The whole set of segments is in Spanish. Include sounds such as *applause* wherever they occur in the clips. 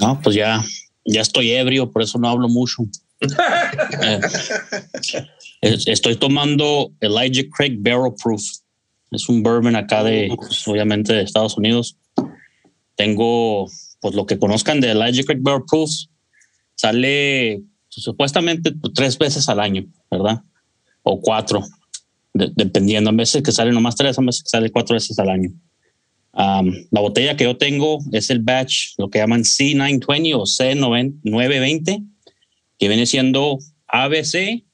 No, pues ya, ya estoy ebrio, por eso no hablo mucho. *laughs* Eh, estoy tomando Elijah Craig Barrel Proof. Es un bourbon acá de, pues, obviamente, de Estados Unidos. Tengo, pues lo que conozcan de Elijah Craig Barrel Proof, sale pues, supuestamente tres veces al año, ¿verdad? O cuatro, dependiendo. A veces que sale nomás tres, a veces que sale cuatro veces al año. La botella que yo tengo es el batch, lo que llaman C920 o C920, que viene siendo ABC.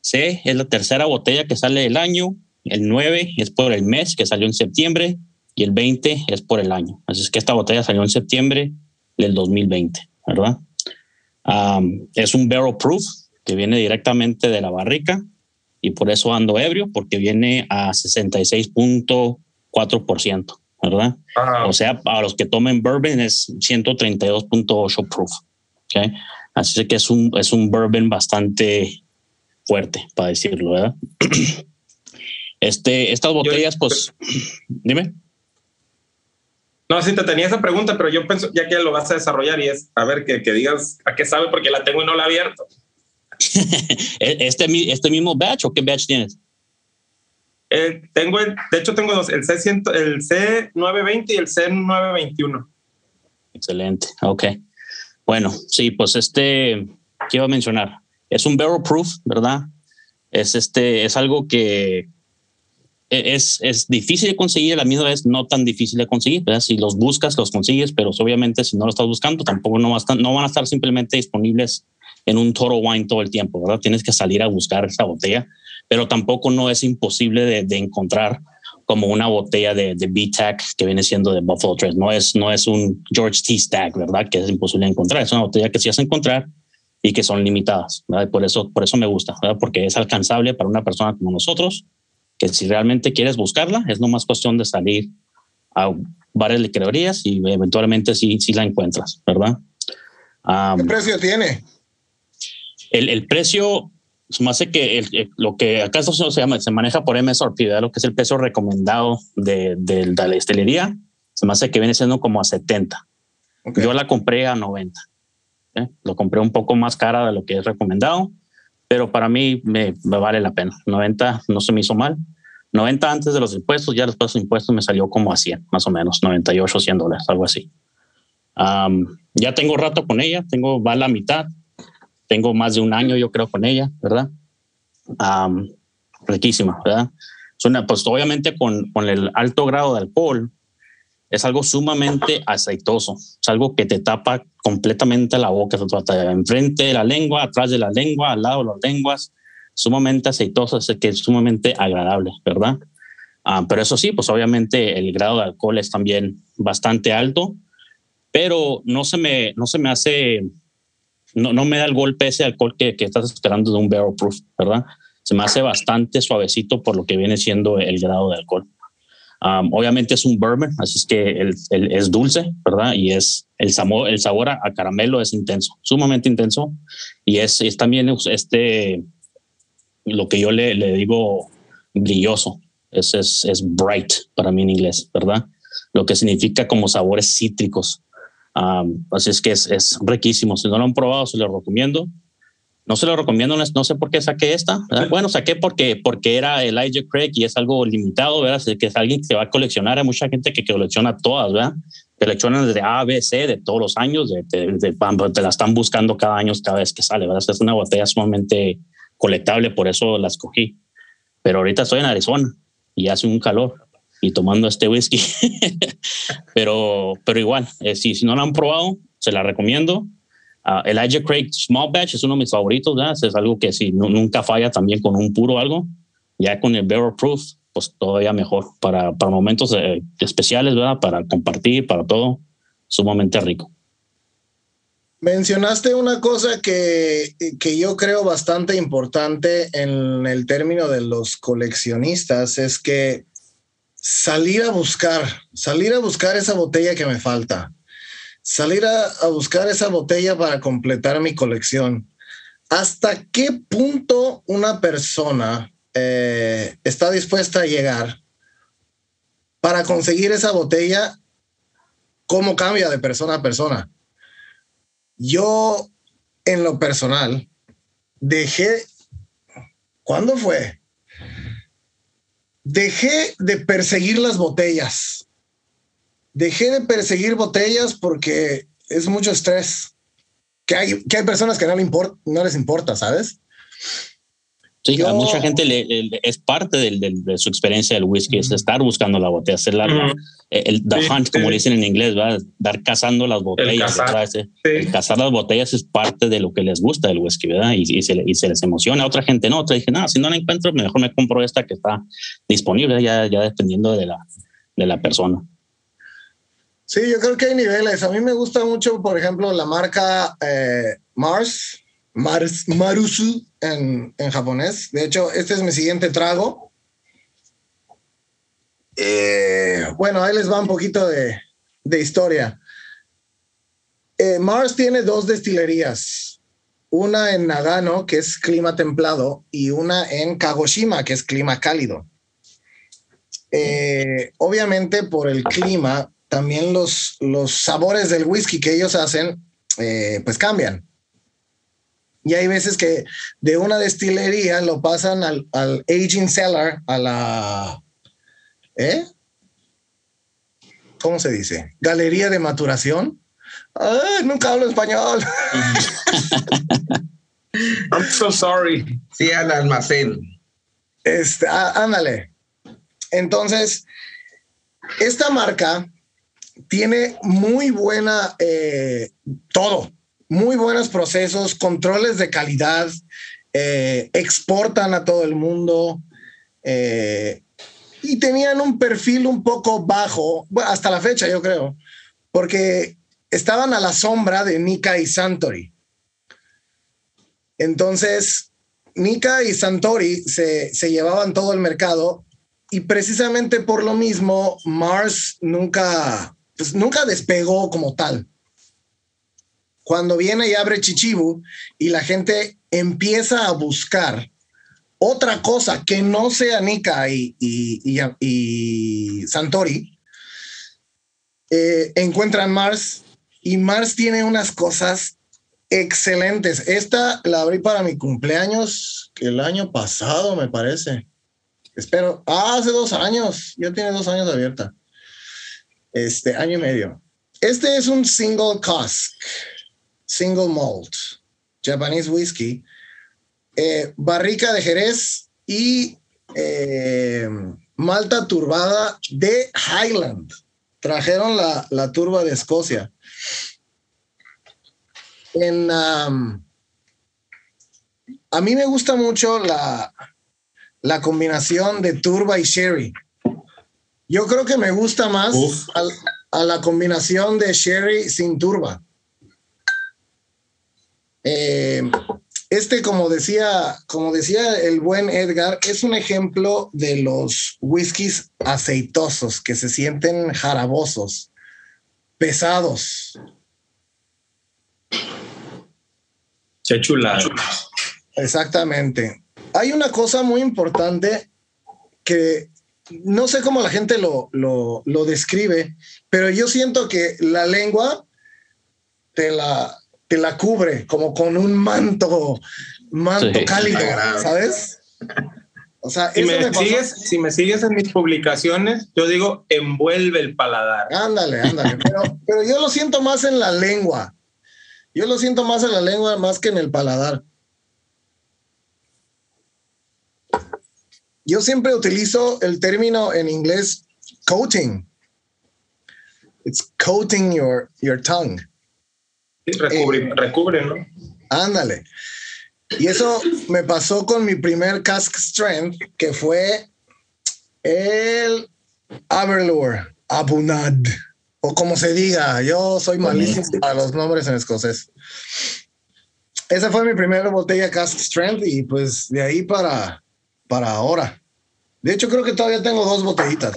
C es la tercera botella que sale del año. El 9 es por el mes que salió en septiembre y el 20 es por el año. Así es que esta botella salió en septiembre del 2020, ¿verdad? es un barrel proof que viene directamente de la barrica y por eso ando ebrio, porque viene a 66.4%, ¿verdad? O sea, para los que tomen bourbon es 132.8 proof. ¿okay? Así que es un, es un bourbon bastante fuerte, para decirlo, ¿verdad? *clears throat* Este, estas botellas, pues, *clears throat* dime. No, sí te tenía esa pregunta, pero yo pienso, ya que lo vas a desarrollar y es, a ver, que, que digas a qué sabe, porque la tengo y no la he abierto. *laughs* este, ¿Este mismo batch o qué batch tienes? Eh, tengo, el, de hecho tengo dos, el, C100, el C920 y el C921. Excelente, ok. Bueno, sí, pues este, ¿qué iba a mencionar? Es un barrel proof, ¿verdad? Es, este, es algo que es, es difícil de conseguir, a la misma vez no tan difícil de conseguir. Si los buscas, los consigues, pero obviamente si no lo estás buscando, tampoco no, no van a estar simplemente disponibles en un Total Wine todo el tiempo, ¿verdad? Tienes que salir a buscar esa botella, pero tampoco no es imposible de, de encontrar como una botella de, de B-Tech que viene siendo de Buffalo Trace. No es, no es un George T. Stack, ¿verdad? Que es imposible de encontrar. Es una botella que sí vas a encontrar y que son limitadas, ¿verdad? por eso, por eso me gusta, ¿verdad? Porque es alcanzable para una persona como nosotros que si realmente quieres buscarla, es no más cuestión de salir a varias licorerías y eventualmente sí, sí la encuentras, ¿verdad? ¿Qué precio tiene? El, el precio, más que lo que acá se llama, se maneja por MSRP, ¿verdad? lo que es el precio recomendado de, de, la estelería, se me hace que viene siendo como a 70. Yo la compré a 90. ¿eh? Lo compré un poco más cara de lo que es recomendado pero para mí me, vale la pena. 90 no se me hizo mal. 90 antes de los impuestos, ya después de los impuestos me salió como a 100, más o menos, 98, 100 dólares, algo así. ya tengo rato con ella, tengo, va a la mitad, tengo más de un año yo creo con ella, ¿verdad? riquísima, ¿verdad? Es una, pues obviamente con, con el alto grado de alcohol, es algo sumamente aceitoso, es algo que te tapa completamente la boca, enfrente de la lengua, atrás de la lengua, al lado de las lenguas, sumamente aceitoso, es que es sumamente agradable, ¿verdad? Ah, pero eso sí, pues obviamente el grado de alcohol es también bastante alto, pero no se me, no se me hace, no, no me da el golpe ese alcohol que, que estás esperando de un barrel proof, ¿verdad? Se me hace bastante suavecito por lo que viene siendo el grado de alcohol obviamente es un bourbon, así es que el, es dulce, ¿verdad? Y es el sabor, el sabor a, caramelo es intenso, sumamente intenso. Y es, es también este, lo que yo le, le digo brilloso, es, es, es, bright para mí en inglés, ¿verdad? Lo que significa como sabores cítricos. así es que es, es riquísimo. Si no lo han probado, se lo recomiendo. No se lo recomiendo, no sé por qué saqué esta. Bueno, saqué porque, porque era Elijah Craig y es algo limitado, ¿verdad? Que es alguien que se va a coleccionar. Hay mucha gente que colecciona todas, ¿verdad? Coleccionan desde A, B, C de todos los años, de, te la están buscando cada año, cada vez que sale, ¿verdad? Es una botella sumamente colectable, por eso la escogí. Pero ahorita estoy en Arizona y hace un calor y tomando este whisky. *laughs* pero, pero igual, eh, si, si no la han probado, se la recomiendo Uh, Elijah Craig Small Batch es uno de mis favoritos. Es algo que si nunca falla también con un puro algo. Ya con el Barrel Proof, pues todavía mejor para, para momentos eh, especiales, ¿verdad? Para compartir, para todo, sumamente rico. Mencionaste una cosa que, que yo creo bastante importante en el término de los coleccionistas, es que salir a buscar, salir a buscar esa botella que me falta salir a, buscar esa botella para completar mi colección. ¿Hasta qué punto una persona eh, está dispuesta a llegar para conseguir esa botella? ¿Cómo cambia de persona a persona? Yo, en lo personal, dejé, ¿cuándo fue? Dejé de perseguir las botellas. Dejé de perseguir botellas porque es mucho estrés. Que hay, que hay personas que no, le importa, no les importa, ¿sabes? Sí, a mucha gente le, es parte de su experiencia del whisky, es estar buscando la botella, hacer la, el the hunt, como dicen en inglés, ¿va? dar cazando las botellas. El cazar. las botellas es parte de lo que les gusta del whisky, ¿verdad? Y, se, y se, les emociona. A otra gente no, otra dije, nada, si no la encuentro, mejor me compro esta que está disponible, ya, ya dependiendo de la, de la persona. Sí, yo creo que hay niveles. A mí me gusta mucho, por ejemplo, la marca eh, Mars, Mars, Marusu en, en, japonés. De hecho, este es mi siguiente trago. Eh, bueno, ahí les va un poquito de, de historia. Eh, Mars tiene dos destilerías, una en Nagano, que es clima templado, y una en Kagoshima, que es clima cálido. obviamente por el clima también los, los sabores del whisky que ellos hacen, eh, pues cambian. Y hay veces que de una destilería lo pasan al, al aging cellar, a la... ¿Eh? ¿Cómo se dice? Galería de maturación. Ay, nunca hablo español. *laughs* I'm so sorry. Sí, al almacén. Este, ah, ándale. Entonces, esta marca tiene muy buena, eh, todo, muy buenos procesos, controles de calidad, eh, exportan a todo el mundo eh, y tenían un perfil un poco bajo, hasta la fecha yo creo, porque estaban a la sombra de Nika y Santori. Entonces, Nika y Santori se, se llevaban todo el mercado y precisamente por lo mismo Mars nunca pues nunca despegó como tal. Cuando viene y abre Chichibu y la gente empieza a buscar otra cosa que no sea Nika y, y, Santori, eh, encuentran Mars y Mars tiene unas cosas excelentes. Esta la abrí para mi cumpleaños, el año pasado me parece. Espero, ah, hace dos años, ya tiene dos años abierta este año y medio. Este es un single cask, single malt, Japanese whiskey, eh, barrica de Jerez y eh, malta turbada de Highland. Trajeron la, la turba de Escocia. En, um, a mí me gusta mucho la, la combinación de turba y sherry. Yo creo que me gusta más a, la combinación de sherry sin turba. Eh, este, como decía, como decía el buen Edgar, es un ejemplo de los whiskies aceitosos que se sienten jarabosos, pesados. Qué chula. Exactamente. Hay una cosa muy importante que no sé cómo la gente lo, lo, describe, pero yo siento que la lengua te la, te la cubre como con un manto, manto cálido, ¿sabes? O sea, si me, sigues, si me sigues en mis publicaciones, yo digo envuelve el paladar. Ándale, ándale. pero, pero yo lo siento más en la lengua. Yo lo siento más en la lengua más que en el paladar. Yo siempre utilizo el término en inglés coating. It's coating your, your tongue. Sí, recubre, eh, recubre, ¿no? Ándale. Y eso me pasó con mi primer cask strength, que fue el Aberlour, Abunad, o como se diga. Yo soy malísimo para los nombres en escocés. Esa fue mi primera botella cask strength y pues de ahí para para ahora. De hecho, creo que todavía tengo dos botellitas.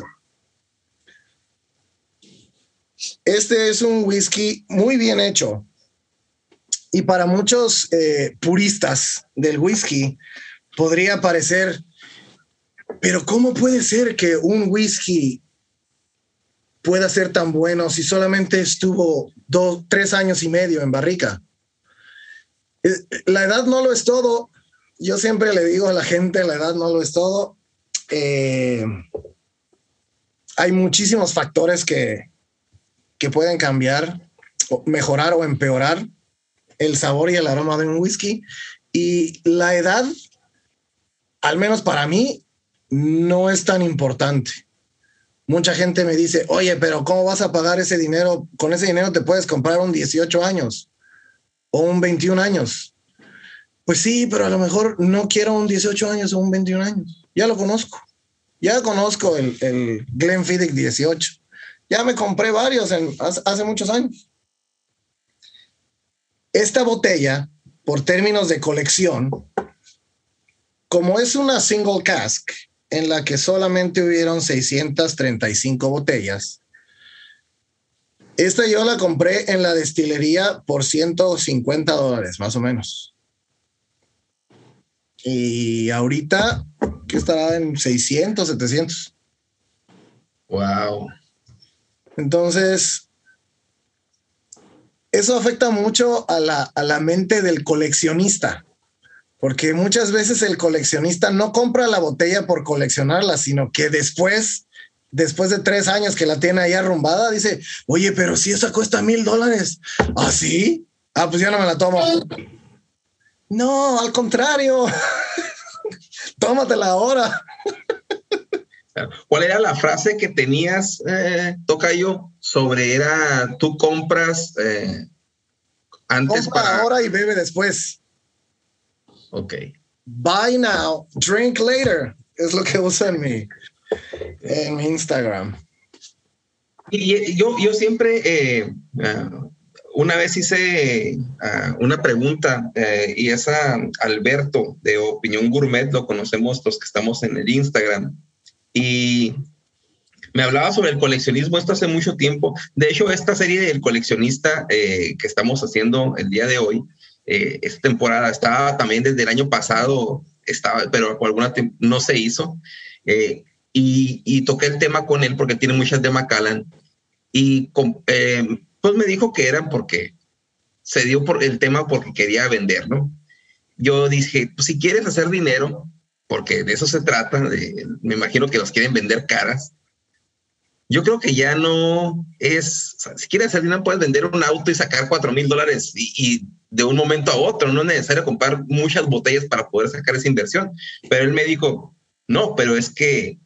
Este es un whisky muy bien hecho. Y para muchos eh, puristas del whisky podría parecer, pero ¿cómo puede ser que un whisky pueda ser tan bueno si solamente estuvo dos, tres años y medio en barrica? Eh, la edad no lo es todo. Yo siempre le digo a la gente, la edad no lo es todo. Eh, hay muchísimos factores que, que pueden cambiar, mejorar o empeorar el sabor y el aroma de un whisky. Y la edad, al menos para mí, no es tan importante. Mucha gente me dice, oye, pero ¿cómo vas a pagar ese dinero? Con ese dinero te puedes comprar un 18 años o un 21 años. Pues sí, pero a lo mejor no quiero un 18 años o un 21 años. Ya lo conozco. Ya conozco el, el Glenfiddich 18. Ya me compré varios en, hace muchos años. Esta botella, por términos de colección, como es una single cask en la que solamente hubieron 635 botellas, esta yo la compré en la destilería por 150 dólares, más o menos. Y ahorita, que estará en 600, 700. Wow. Entonces, eso afecta mucho a la, a la mente del coleccionista, porque muchas veces el coleccionista no compra la botella por coleccionarla, sino que después después de tres años que la tiene ahí arrumbada, dice, oye, pero si esa cuesta mil dólares. ¿Ah, sí? Ah, pues ya no me la tomo. No, al contrario. *laughs* Tómatela ahora. ¿Cuál era la frase que tenías, eh, Tocayo, sobre era tú compras eh, antes para... ahora y bebe después. Ok. Buy now, drink later. Es lo que usa en mi, en Instagram. Y yo, yo siempre, eh, ah, una vez hice ah, una pregunta eh, y es a Alberto de Opinión Gourmet, lo conocemos los que estamos en el Instagram, y me hablaba sobre el coleccionismo esto hace mucho tiempo. De hecho, esta serie del coleccionista eh, que estamos haciendo el día de hoy, esta temporada estaba también desde el año pasado, estaba, pero por alguna no se hizo y, toqué el tema con él porque tiene muchas de Macallan y eh, pues me dijo que eran porque se dio por el tema porque quería vender, ¿no? Yo dije, pues si quieres hacer dinero, porque de eso se trata, me imagino que los quieren vender caras. Yo creo que ya no es, si quieres hacer dinero, puedes vender un auto y sacar cuatro mil dólares y, de un momento a otro, no es necesario comprar muchas botellas para poder sacar esa inversión. Pero él me dijo, no, pero es que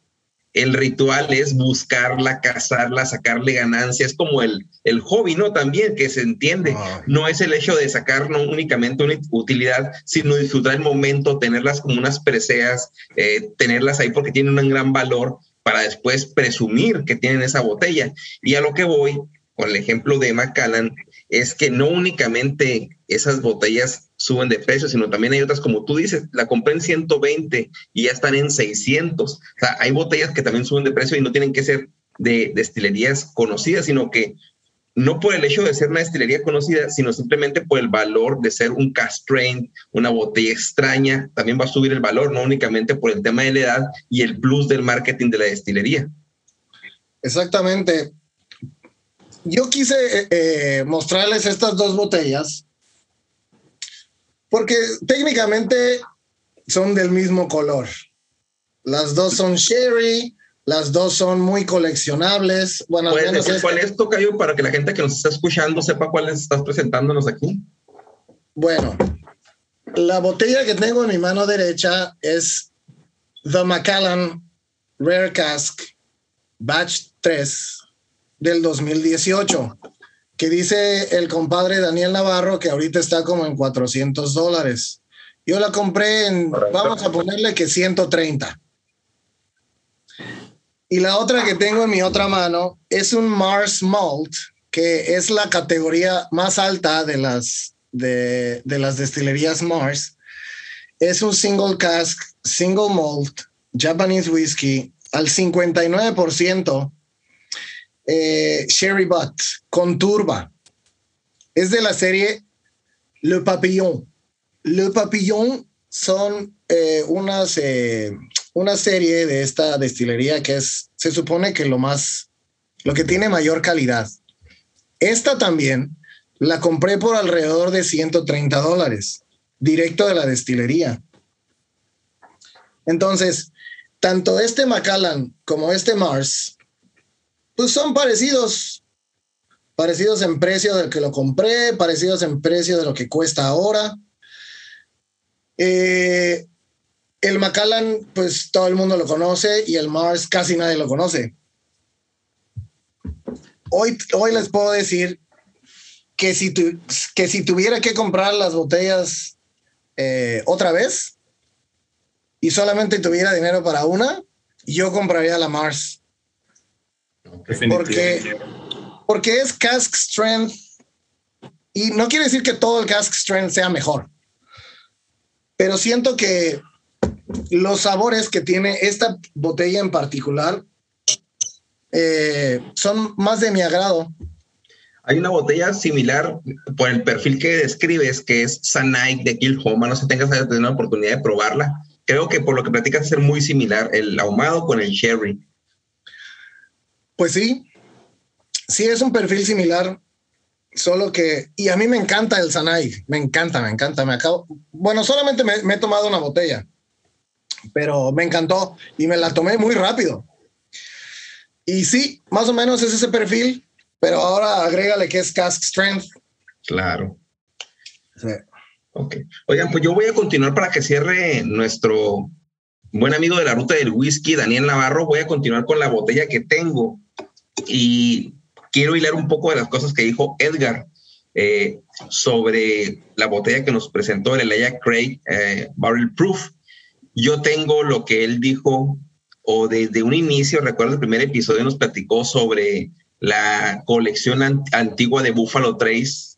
el ritual es buscarla, cazarla, sacarle ganancias, como el, el hobby, ¿no? También que se entiende. No es el hecho de sacar no únicamente una utilidad, sino disfrutar el momento, tenerlas como unas preseas, eh, tenerlas ahí porque tienen un gran valor para después presumir que tienen esa botella. Y a lo que voy, con el ejemplo de Macallan, es que no únicamente esas botellas suben de precio, sino también hay otras, como tú dices, la compré en 120 y ya están en 600. O sea, hay botellas que también suben de precio y no tienen que ser de destilerías conocidas, sino que no por el hecho de ser una destilería conocida, sino simplemente por el valor de ser un cast una botella extraña, también va a subir el valor, no únicamente por el tema de la edad y el plus del marketing de la destilería. Exactamente yo quise eh, eh, mostrarles estas dos botellas porque técnicamente son del mismo color. Las dos son sherry, las dos son muy coleccionables. Bueno, ¿Puedes decir cuál es, Tocayo, para que la gente que nos está escuchando sepa cuáles estás presentándonos aquí? Bueno, la botella que tengo en mi mano derecha es The Macallan Rare Cask Batch 3 del 2018, que dice el compadre Daniel Navarro que ahorita está como en 400 dólares. Yo la compré en, vamos a ponerle que 130. Y la otra que tengo en mi otra mano es un Mars Malt, que es la categoría más alta de las, de, de las destilerías Mars. Es un single cask, single malt, Japanese whiskey al 59% eh, Sherry Butt con turba. Es de la serie Le Papillon. Le Papillon son eh, unas, eh, una serie de esta destilería que es, se supone que lo más, lo que tiene mayor calidad. Esta también la compré por alrededor de 130 dólares. directo de la destilería. Entonces, tanto este Macallan como este Mars, pues son parecidos, parecidos en precio del que lo compré, parecidos en precio de lo que cuesta ahora. Eh, el Macallan, pues todo el mundo lo conoce y el Mars casi nadie lo conoce. Hoy, hoy les puedo decir que si, que si tuviera que comprar las botellas eh, otra vez y solamente tuviera dinero para una, yo compraría la Mars. Porque, porque es cask strength y no quiere decir que todo el cask strength sea mejor, pero siento que los sabores que tiene esta botella en particular eh, son más de mi agrado. Hay una botella similar por el perfil que describes, que es Sanai de Kilhoma. No sé si tengas la oportunidad de probarla. Creo que por lo que platicas ser muy similar el ahumado con el sherry. Pues sí, sí es un perfil similar, solo que, y a mí me encanta el Sanai, me encanta, me encanta, me acabo, bueno, solamente me, me he tomado una botella, pero me encantó y me la tomé muy rápido. Y sí, más o menos es ese perfil, pero ahora agrégale que es Cask Strength. Claro. Sí. Ok. Oigan, pues yo voy a continuar para que cierre nuestro buen amigo de la ruta del whisky, Daniel Navarro. Voy a continuar con la botella que tengo y quiero hilar un poco de las cosas que dijo Edgar eh, sobre la botella que nos presentó el Elia Craig eh, Barrel Proof. Yo tengo lo que él dijo, o desde un inicio, recuerdo el primer episodio, nos platicó sobre la colección antigua de Buffalo Trace,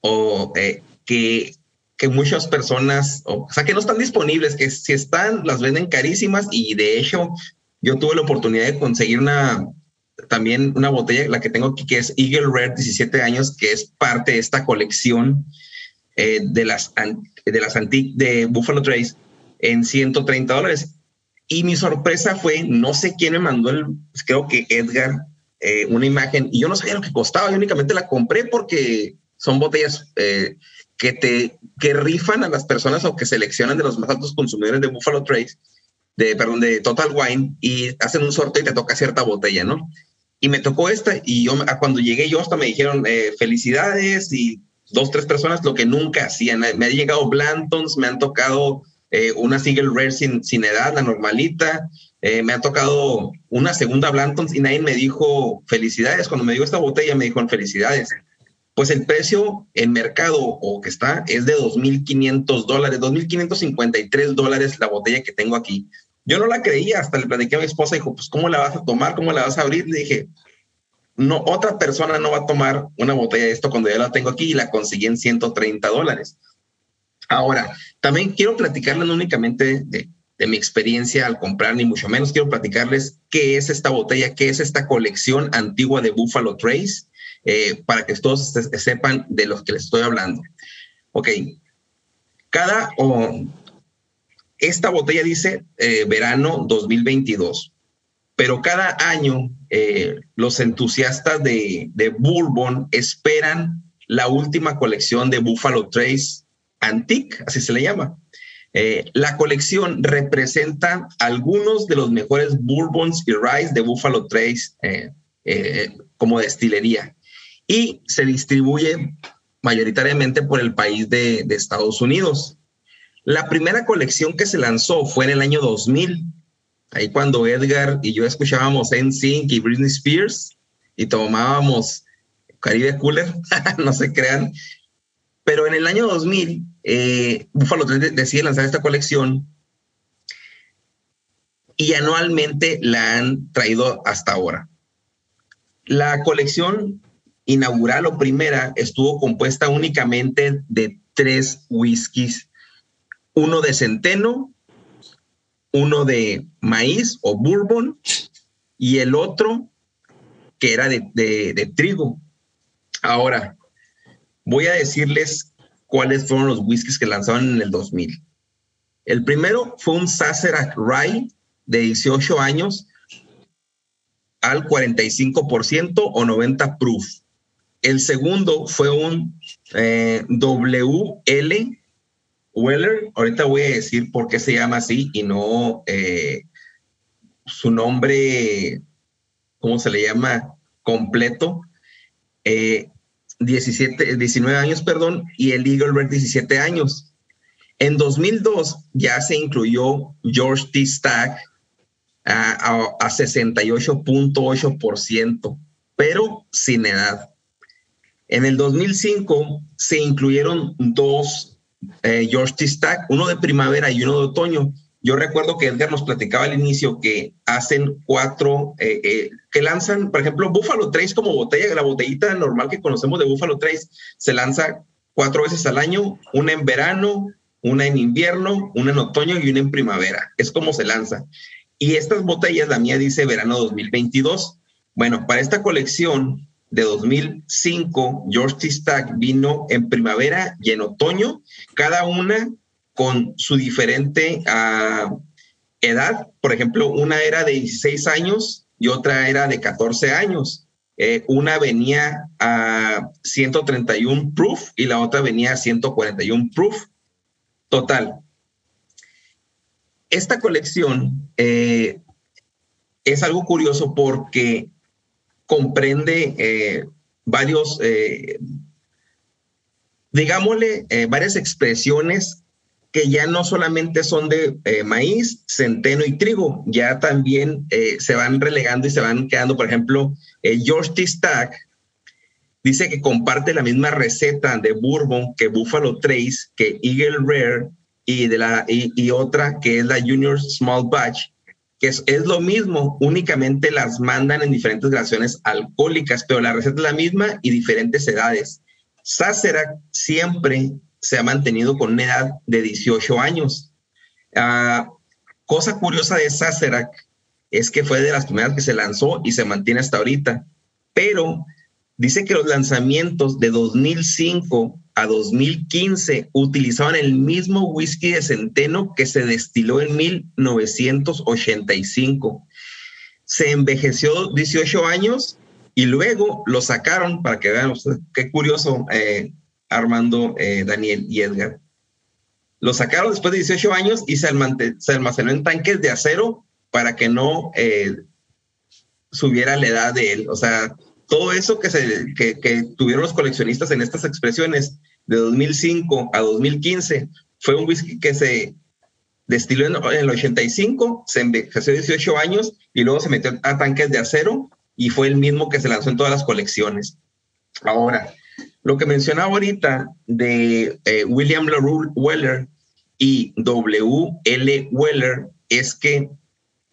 o eh, que, que muchas personas, o, sea, que no están disponibles, que si están, las venden carísimas y de hecho yo tuve la oportunidad de conseguir una, también una botella, la que tengo aquí, que es Eagle Rare 17 años, que es parte de esta colección eh, de las, de las de Buffalo Trace en 130 dólares. Y mi sorpresa fue, no sé quién me mandó el, creo que Edgar, eh, una imagen y yo no sabía lo que costaba, yo únicamente la compré porque son botellas eh, que te que rifan a las personas o que seleccionan de los más altos consumidores de Buffalo Trace, de perdón, de Total Wine y hacen un sorteo y te toca cierta botella, ¿no? Y me tocó esta y yo cuando llegué yo hasta me dijeron eh, felicidades y dos, tres personas, lo que nunca hacían. Me han llegado Blantons, me han tocado una single rare sin, sin edad, la normalita, eh, me ha tocado una segunda Blantons y nadie me dijo felicidades. Cuando me dio esta botella me dijo felicidades. Pues el precio en mercado o que está es de 2.500 dólares, 2.553 dólares la botella que tengo aquí. Yo no la creía, hasta le platiqué a mi esposa, dijo, pues ¿cómo la vas a tomar? ¿Cómo la vas a abrir? Le dije, no, otra persona no va a tomar una botella de esto cuando yo la tengo aquí y la conseguí en 130 dólares. Ahora, también quiero platicarles no únicamente de, de mi experiencia al comprar, ni mucho menos quiero platicarles qué es esta botella, qué es esta colección antigua de Buffalo Trace, eh, para que todos sepan de lo que les estoy hablando. Ok, cada, esta botella dice eh, verano 2022, pero cada año eh, los entusiastas de, de Bourbon esperan la última colección de Buffalo Trace Antique, así se le llama. Eh, la colección representa algunos de los mejores bourbons y rye de Buffalo Trace como destilería y se distribuye mayoritariamente por el país de, Estados Unidos. La primera colección que se lanzó fue en el año 2000, ahí cuando Edgar y yo escuchábamos NSYNC y Britney Spears y tomábamos Caribe Cooler, *laughs* no se crean, pero en el año 2000 eh, Buffalo decide lanzar esta colección y anualmente la han traído hasta ahora. La colección inaugural o primera estuvo compuesta únicamente de tres whiskies, uno de centeno, uno de maíz o bourbon y el otro que era de, trigo. Ahora, voy a decirles cuáles fueron los whiskies que lanzaron en el 2000. El primero fue un Sazerac Rye de 18 años al 45% o 90 proof. El segundo fue un eh, WL Weller, ahorita voy a decir por qué se llama así y no eh, su nombre, ¿cómo se le llama? Completo. 17, eh, 19 años, perdón, y el Eagle Rare 17 años. En 2002 ya se incluyó George T. Stack a, a 68.8%, pero sin edad. En el 2005 se incluyeron dos eh, George T. Stack, uno de primavera y uno de otoño. Yo recuerdo que Edgar nos platicaba al inicio que hacen cuatro, eh, eh, que lanzan, por ejemplo, Buffalo Trace como botella, la botellita normal que conocemos de Buffalo Trace, se lanza cuatro veces al año, una en verano, una en invierno, una en otoño y una en primavera. Es como se lanza. Y estas botellas, la mía dice verano 2022. Bueno, para esta colección de 2005, George T. Stack vino en primavera y en otoño, cada una con su diferente uh, edad. Por ejemplo, una era de 16 años y otra era de 14 años. Eh, una venía a 131 proof y la otra venía a 141 proof. Total. Esta colección eh, es algo curioso porque comprende eh, varios, eh, digámosle, eh, varias expresiones que ya no solamente son de maíz, centeno y trigo, ya también se van relegando y se van quedando, por ejemplo, George T. Stack dice que comparte la misma receta de bourbon que Buffalo Trace, que Eagle Rare y, de la, y otra que es la Junior Small Batch, que es, lo mismo, únicamente las mandan en diferentes graduaciones alcohólicas, pero la receta es la misma y diferentes edades. Sacerac siempre se ha mantenido con una edad de 18 años. Ah, cosa curiosa de Sacerac es que fue de las primeras que se lanzó y se mantiene hasta ahorita, pero dice que los lanzamientos de 2005 a 2015 utilizaban el mismo whisky de centeno que se destiló en 1985. Se envejeció 18 años y luego lo sacaron para que vean qué curioso, eh, Armando, eh, Daniel y Edgar. Lo sacaron después de 18 años y se, almacenó en tanques de acero para que no eh, subiera la edad de él. O sea, todo eso que, tuvieron los coleccionistas en estas expresiones de 2005 a 2015 fue un whisky que se destiló en, el 85, se envejeció 18 años y luego se metió a tanques de acero y fue el mismo que se lanzó en todas las colecciones. Ahora, lo que mencionaba ahorita de eh, William LaRue Weller y W. L. Weller es que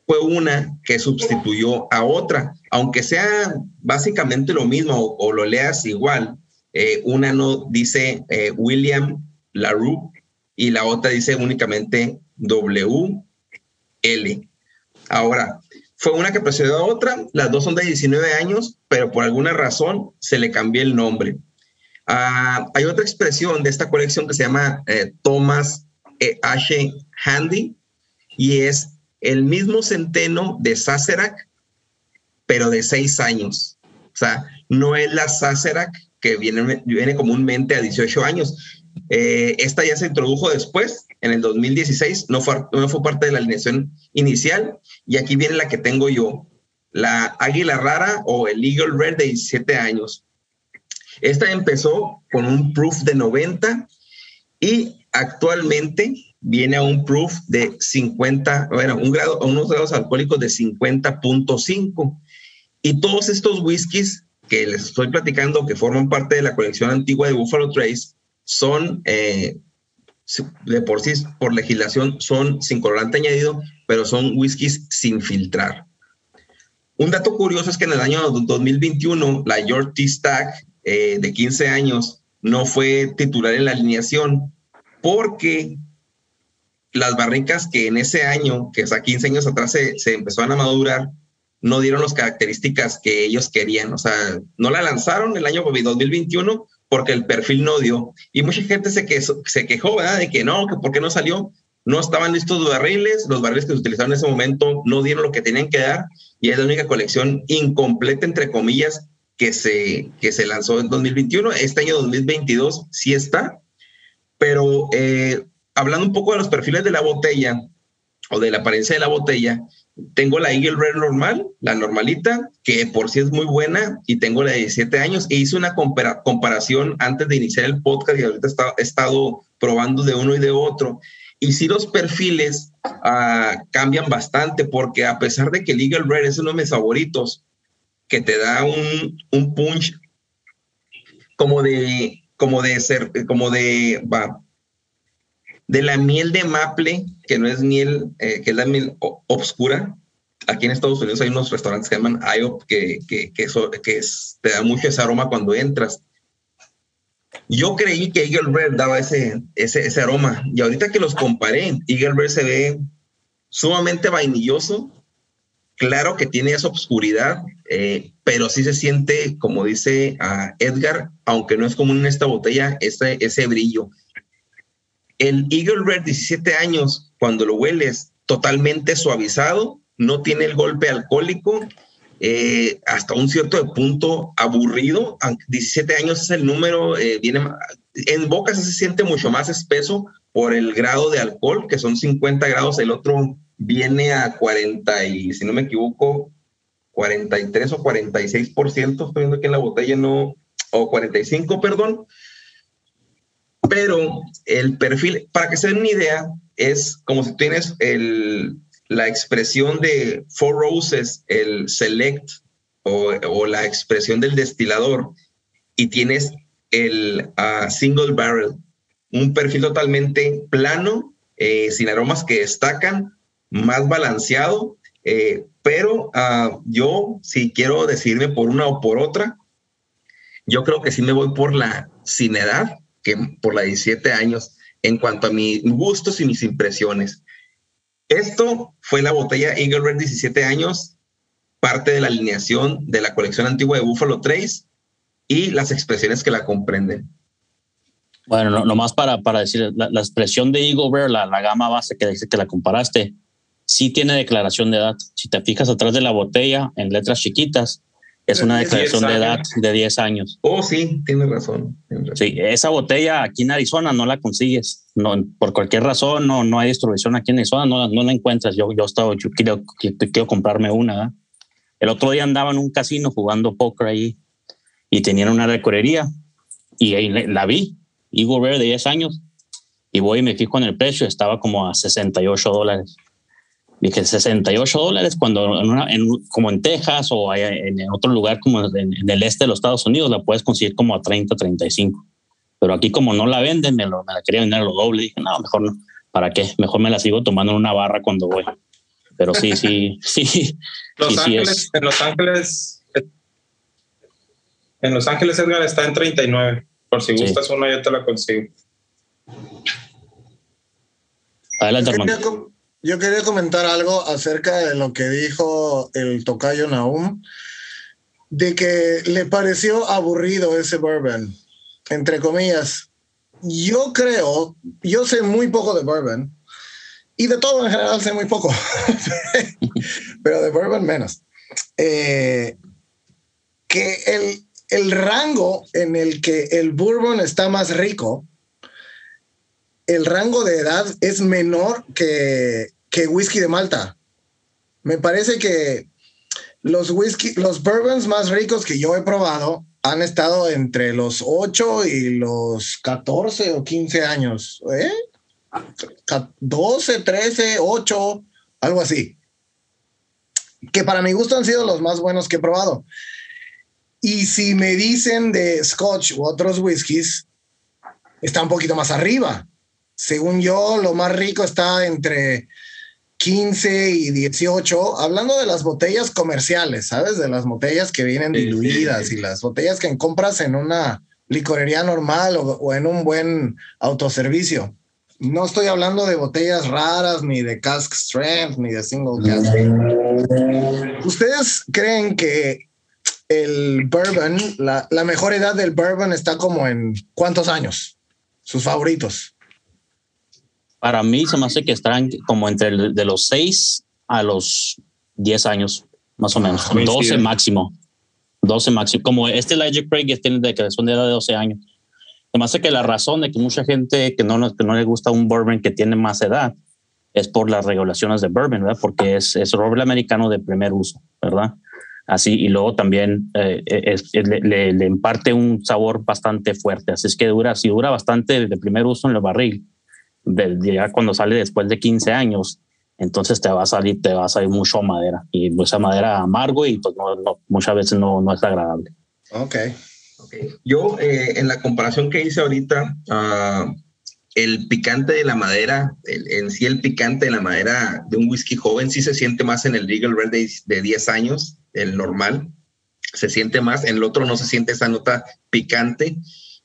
fue una que sustituyó a otra, aunque sea básicamente lo mismo o, lo leas igual. Eh, una no dice eh, William LaRue y la otra dice únicamente W. L. Ahora, fue una que precedió a otra, las dos son de 19 años, pero por alguna razón se le cambió el nombre. Ah, hay otra expresión de esta colección que se llama eh, Thomas H. Handy y es el mismo centeno de Sacerac, pero de seis años. O sea, no es la Sacerac que viene, viene comúnmente a 18 años. Eh, esta ya se introdujo después, en el 2016, no fue, no fue parte de la alineación inicial, y aquí viene la que tengo yo, la Águila Rara o el Eagle Red de 17 años. Esta empezó con un proof de 90 y actualmente viene a un proof de 50, bueno, un grado, unos grados alcohólicos de 50.5. Y todos estos whiskies que les estoy platicando, que forman parte de la colección antigua de Buffalo Trace, son eh, de por sí, por legislación, son sin colorante añadido, pero son whiskies sin filtrar. Un dato curioso es que en el año 2021, la York T. Stack eh, de 15 años no fue titular en la alineación porque las barricas que en ese año, que es a 15 años atrás, se, se empezaron a madurar, no dieron las características que ellos querían. O sea, no la lanzaron el año 2021 porque el perfil no dio. Y mucha gente se, quejó, se quejó, ¿verdad? De que no, que por qué no salió. No estaban listos los barriles, los barriles que se utilizaron en ese momento no dieron lo que tenían que dar y es la única colección incompleta, entre comillas, que se, que se lanzó en 2021. Este año 2022 sí está, pero eh, hablando un poco de los perfiles de la botella o de la apariencia de la botella, tengo la Eagle Rare normal, la normalita, que por sí es muy buena, y tengo la de 17 años. E hice una comparación antes de iniciar el podcast y ahorita he estado probando de uno y de otro. Y sí los perfiles uh, cambian bastante porque a pesar de que el Eagle Rare es uno de mis favoritos, que te da un, un punch como de, como de ser, como de, va, de la miel de maple, que no es miel, eh, que es la miel obscura. Aquí en Estados Unidos hay unos restaurantes que llaman IOP, que, que, que, te da mucho ese aroma cuando entras. Yo creí que Eagle Red daba ese, ese, ese aroma, y ahorita que los comparé, Eagle Red se ve sumamente vainilloso, claro que tiene esa obscuridad, eh, pero sí se siente, como dice uh, Edgar, aunque no es común en esta botella, ese, ese brillo. El Eagle Red 17 años, cuando lo hueles totalmente suavizado, no tiene el golpe alcohólico, eh, hasta un cierto punto aburrido. 17 años es el número, eh, viene, en boca se siente mucho más espeso por el grado de alcohol, que son 50 grados, el otro viene a 40 y, si no me equivoco, 43 o 46%, estoy viendo aquí en la botella, no, o 45, perdón, pero el perfil, para que se den una idea, es como si tienes el, la expresión de Four Roses, el Select o, la expresión del destilador y tienes el ah, Single Barrel, un perfil totalmente plano, eh, sin aromas que destacan, más balanceado, eh, pero uh, yo si quiero decirme por una o por otra, yo creo que sí me voy por la sin edad que por la 17 años en cuanto a mis gustos y mis impresiones. Esto fue la botella Eagle Red 17 años, parte de la alineación de la colección antigua de Buffalo Trace y las expresiones que la comprenden. Bueno, no, nomás para, para decir, la, expresión de Eagle la, la, gama base que que la comparaste, sí tiene declaración de edad. Si te fijas atrás de la botella, en letras chiquitas, es una declaración de edad de 10 años. Oh, sí, tiene razón, Sí, esa botella aquí en Arizona no la consigues. No, por cualquier razón no, no hay distribución aquí en Arizona, no, no la encuentras. Yo, yo, estaba, yo quiero, quiero comprarme una. El otro día andaba en un casino jugando póker ahí y tenían una recorrería y ahí la vi, Eagle Rare de 10 años, y voy y me fijo en el precio, estaba como a 68 dólares. Dije 68 dólares cuando en como en Texas o en otro lugar como en, el este de los Estados Unidos la puedes conseguir como a 30, 35. Pero aquí como no la venden, me, lo, me la quería vender a lo doble. Dije, no, mejor no. ¿Para qué? Mejor me la sigo tomando en una barra cuando voy. Pero sí, sí, *laughs* sí. Los Ángeles, En Los Ángeles, en Los Ángeles, Edgar, está en 39. Por si gustas una, yo te la consigo. Adelante, hermano. Yo quería comentar algo acerca de lo que dijo el tocayo Naum, de que le pareció aburrido ese bourbon, entre comillas. Yo creo, yo sé muy poco de bourbon y de todo en general sé muy poco, *laughs* pero de bourbon menos. Eh, que el, el rango en el que el bourbon está más rico el rango de edad es menor que, que whisky de Malta. Me parece que los whisky, los bourbons más ricos que yo he probado han estado entre los 8 y los 14 o 15 años. ¿eh? 12, 13, 8, algo así. Que para mi gusto han sido los más buenos que he probado. Y si me dicen de Scotch u otros whiskies, está un poquito más arriba según yo, lo más rico está entre 15 y 18, hablando de las botellas comerciales, ¿sabes? De las botellas que vienen diluidas y las botellas que compras en una licorería normal o, en un buen autoservicio. No estoy hablando de botellas raras, ni de cask strength, ni de single cask. ¿Ustedes creen que el bourbon, la, la mejor edad del bourbon está como en cuántos años? Sus favoritos. Para mí se me hace que estarán como entre de los 6 a los 10 años, más o menos. 12 máximo. 12 máximo. Como este Elijah Craig tiene declaración de edad de 12 años. Además de que la razón de que mucha gente que no, que no le gusta un bourbon que tiene más edad es por las regulaciones de bourbon, ¿verdad? Porque es, es roble americano de primer uso, ¿verdad? Así, y luego también eh, le, le, imparte un sabor bastante fuerte. Así es que dura, si dura bastante de primer uso en el barril, ya cuando sale después de 15 años, entonces te va a salir, te va a salir mucho madera y esa madera amargo y pues no, muchas veces no, no es agradable. Ok. okay. Yo, eh, en la comparación que hice ahorita, uh, el picante de la madera, en sí el picante de la madera de un whisky joven sí se siente más en el Legal Red de, de 10 años, el normal, se siente más, en el otro no se siente esa nota picante.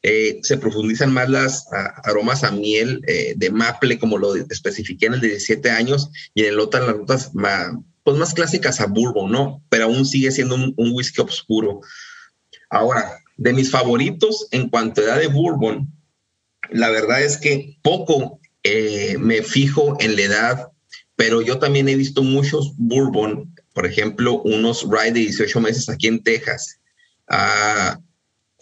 Eh, se profundizan más las aromas a miel eh, de maple, como lo especifiqué en el de 17 años, y en el otro las notas más, pues más clásicas a bourbon, ¿no? Pero aún sigue siendo un, whisky oscuro. Ahora, de mis favoritos en cuanto a edad de bourbon, la verdad es que poco eh, me fijo en la edad, pero yo también he visto muchos bourbon, por ejemplo, unos rye de 18 meses aquí en Texas, uh,